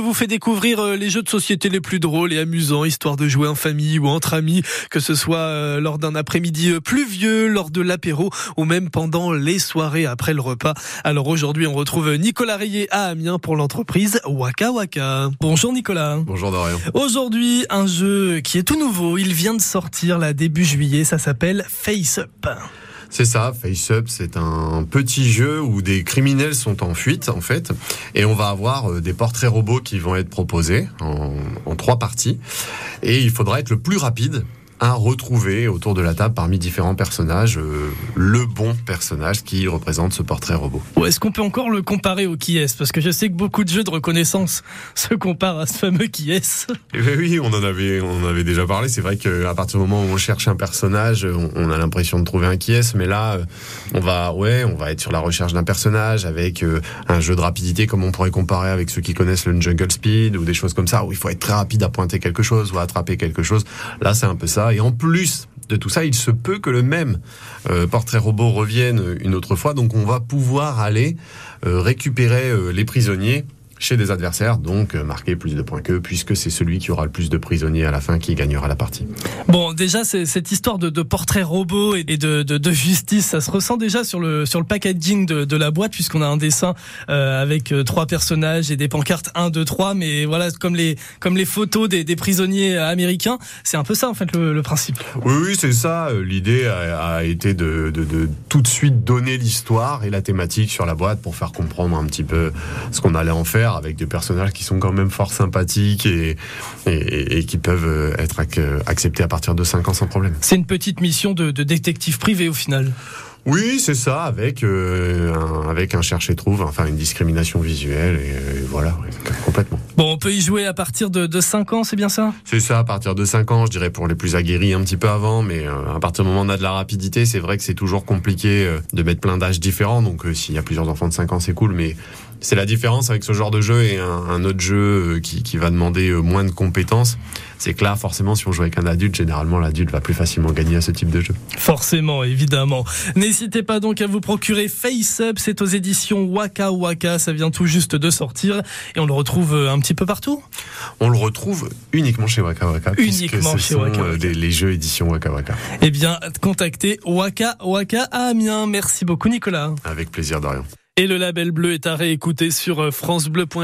Vous fait découvrir euh, les jeux de société les plus drôles et amusants, histoire de jouer en famille ou entre amis, que ce soit euh, lors d'un après-midi euh, pluvieux, lors de l'apéro ou même pendant les soirées après le repas. Alors aujourd'hui, on retrouve Nicolas Rayet à Amiens pour l'entreprise Waka Waka. Bonjour Nicolas. Bonjour Dorian. Aujourd'hui, un jeu qui est tout nouveau. Il vient de sortir là début juillet. Ça s'appelle Face Up. C'est ça, Face Up, c'est un petit jeu où des criminels sont en fuite en fait, et on va avoir euh, des portraits robots qui vont être proposés en, en trois parties, et il faudra être le plus rapide à retrouver autour de la table parmi différents personnages euh, le bon personnage qui représente ce portrait robot. Ou est-ce qu'on peut encore le comparer au qui est Parce que je sais que beaucoup de jeux de reconnaissance se comparent à ce fameux qui est. Eh ben oui, on en avait, on en avait déjà parlé. C'est vrai qu'à partir du moment où on cherche un personnage, on, on a l'impression de trouver un qui est, mais là, euh, on va, ouais, on va être sur la recherche d'un personnage avec euh, un jeu de rapidité comme on pourrait comparer avec ceux qui connaissent le Jungle Speed ou des choses comme ça où il faut être très rapide à pointer quelque chose ou à attraper quelque chose. Là, c'est un peu ça. Et en plus de tout ça, il se peut que le même euh, portrait robot revienne une autre fois. Donc on va pouvoir aller euh, récupérer euh, les prisonniers chez des adversaires, donc euh, marquer plus de points qu'eux, puisque c'est celui qui aura le plus de prisonniers à la fin qui gagnera la partie. Bon, déjà, c'est- cette histoire de, de portrait robot et de, de, de justice, ça se ressent déjà sur le, sur le packaging de, la boîte, puisqu'on a un dessin euh, avec euh, trois personnages et des pancartes 1, 2, 3, mais voilà, comme les, comme les photos des, des prisonniers américains, c'est un peu ça, en fait, le, le principe. Oui, oui, c'est ça. L'idée a, a été de tout de suite donner l'histoire et la thématique sur la boîte pour faire comprendre un petit peu ce qu'on allait en faire avec des personnages qui sont quand même fort sympathiques et, et, et qui peuvent euh, être ac- acceptés à partir de 5 ans sans problème. C'est une petite mission de, de détective privé, au final. Oui, c'est ça, avec, euh, un, avec un cherche-et-trouve, enfin une discrimination visuelle, et, euh, voilà, complètement. Bon, on peut y jouer à partir de, de 5 ans, c'est bien ça? C'est ça, à partir de 5 ans, je dirais pour les plus aguerris un petit peu avant, mais euh, à partir du moment où on a de la rapidité, c'est vrai que c'est toujours compliqué euh, de mettre plein d'âges différents, donc euh, s'il y a plusieurs enfants de 5 ans, c'est cool, mais c'est la différence avec ce genre de jeu et un, un autre jeu qui, qui va demander moins de compétences, c'est que là, forcément, si on joue avec un adulte, généralement l'adulte va plus facilement gagner à ce type de jeu. Forcément, évidemment. N'hésitez pas donc à vous procurer Face Up, c'est aux éditions Waka Waka, ça vient tout juste de sortir. Et on le retrouve un petit peu partout. On le retrouve uniquement chez Waka Waka, Uniquement ce chez sont, Waka euh, Waka. les jeux édition Waka Waka. Eh bien, contactez Waka Waka à Amiens. Merci beaucoup Nicolas. Avec plaisir, Dorian. Et le label bleu est à réécouter sur francebleu.fr.